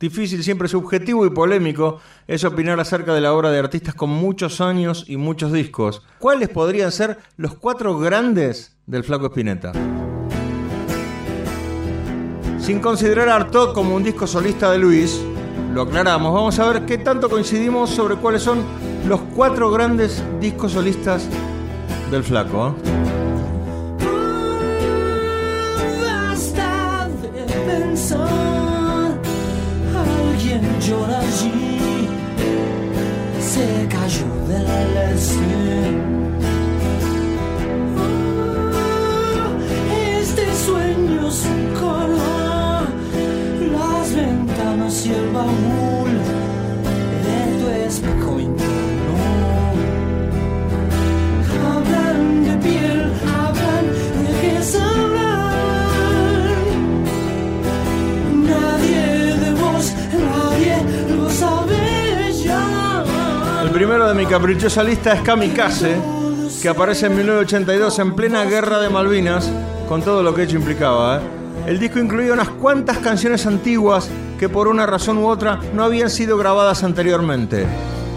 Difícil, siempre subjetivo y polémico es opinar acerca de la obra de artistas con muchos años y muchos discos. ¿Cuáles podrían ser los cuatro grandes del Flaco Espineta? Sin considerar Artaud como un disco solista de Luis, lo aclaramos. Vamos a ver qué tanto coincidimos sobre cuáles son los cuatro grandes discos solistas del Flaco. ¿eh? Alguien llora allí, se cayó del escenario. Este sueño sin color, las ventanas y el baúl primero de mi caprichosa lista es Kamikaze, que aparece en 1982 en plena guerra de Malvinas, con todo lo que ello implicaba. ¿eh? El disco incluía unas cuantas canciones antiguas que por una razón u otra no habían sido grabadas anteriormente.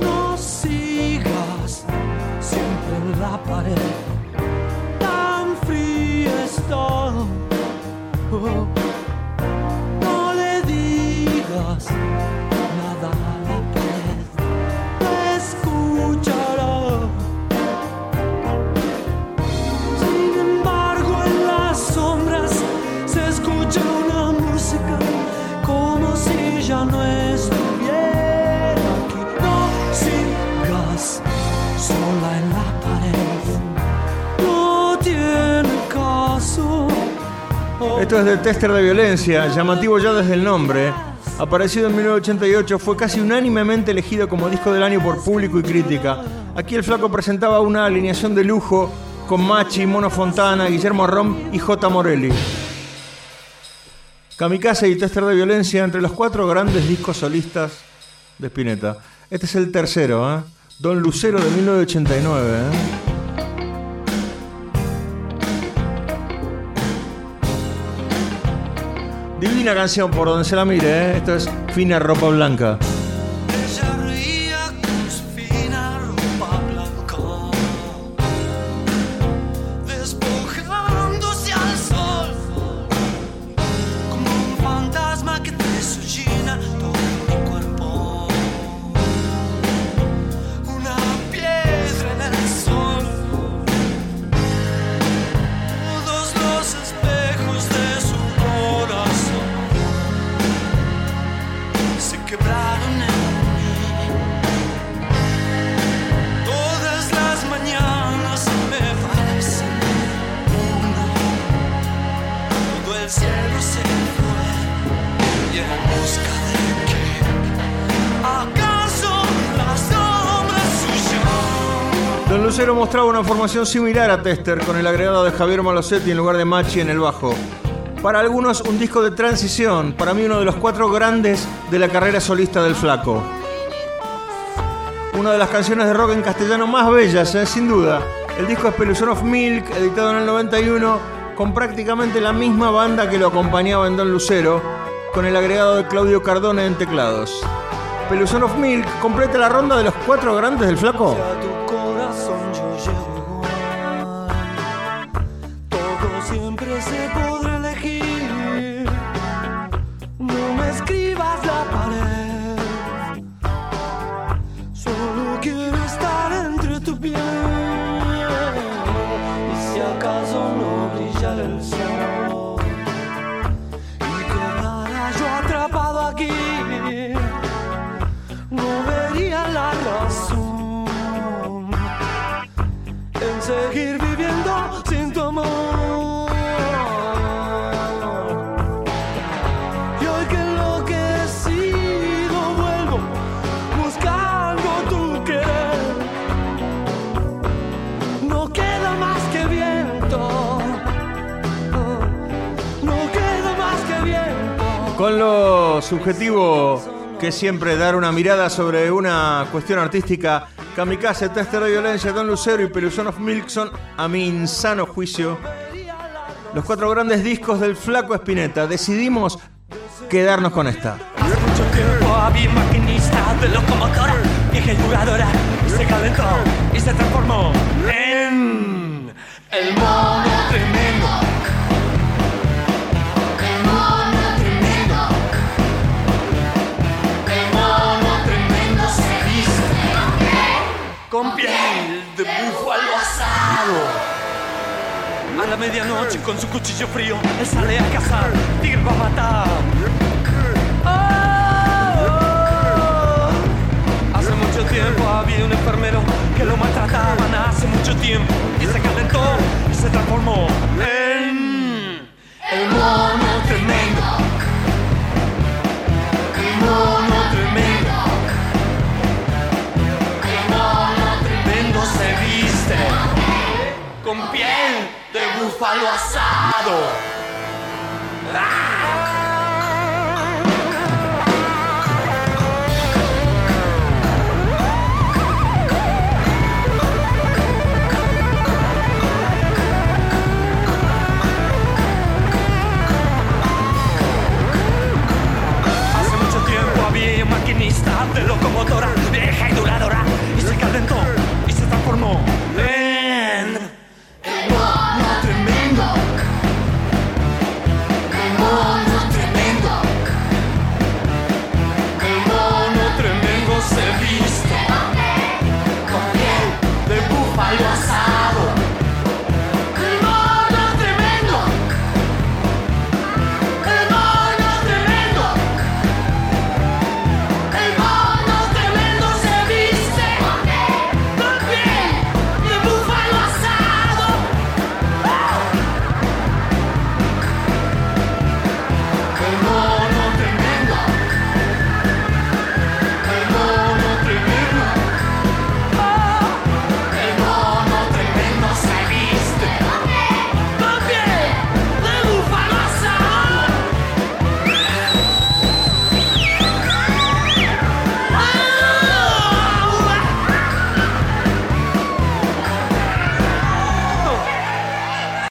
No. Oh, no le digas Esto es de Tester de Violencia, llamativo ya desde el nombre. Aparecido en 1988, fue casi unánimemente elegido como disco del año por público y crítica. Aquí el flaco presentaba una alineación de lujo con Machi, Mono Fontana, Guillermo Rom y J. Morelli. Kamikaze y Tester de Violencia entre los cuatro grandes discos solistas de Spinetta. Este es el tercero, ¿eh? Don Lucero de 1989. ¿eh? Divina canción por donde se la mire, ¿eh? esto es Fina Ropa Blanca. Don Lucero mostraba una formación similar a Tester con el agregado de Javier Malosetti en lugar de Machi en el bajo. Para algunos un disco de transición, para mí uno de los cuatro grandes de la carrera solista del flaco. Una de las canciones de rock en castellano más bellas, ¿eh? sin duda. El disco es of Milk, editado en el 91, con prácticamente la misma banda que lo acompañaba en Don Lucero, con el agregado de Claudio Cardone en teclados. Peluzón of Milk completa la ronda de los cuatro grandes del flaco. Con lo subjetivo que siempre dar una mirada sobre una cuestión artística, Kamikaze, Tester de Violencia, Don Lucero y Peluzón of Milk son, a mi insano juicio, los cuatro grandes discos del flaco Espineta. Decidimos quedarnos con esta. Hace mucho tiempo había un maquinista de locomotora, vieja y jugadora, y se calentó y se transformó en el mono medianoche con su cuchillo frío, él sale a cazar, tigre va a matar. Hace mucho tiempo había un enfermero que lo maltrataban hace mucho tiempo y se calentó y se transformó de búfalo asado. Hace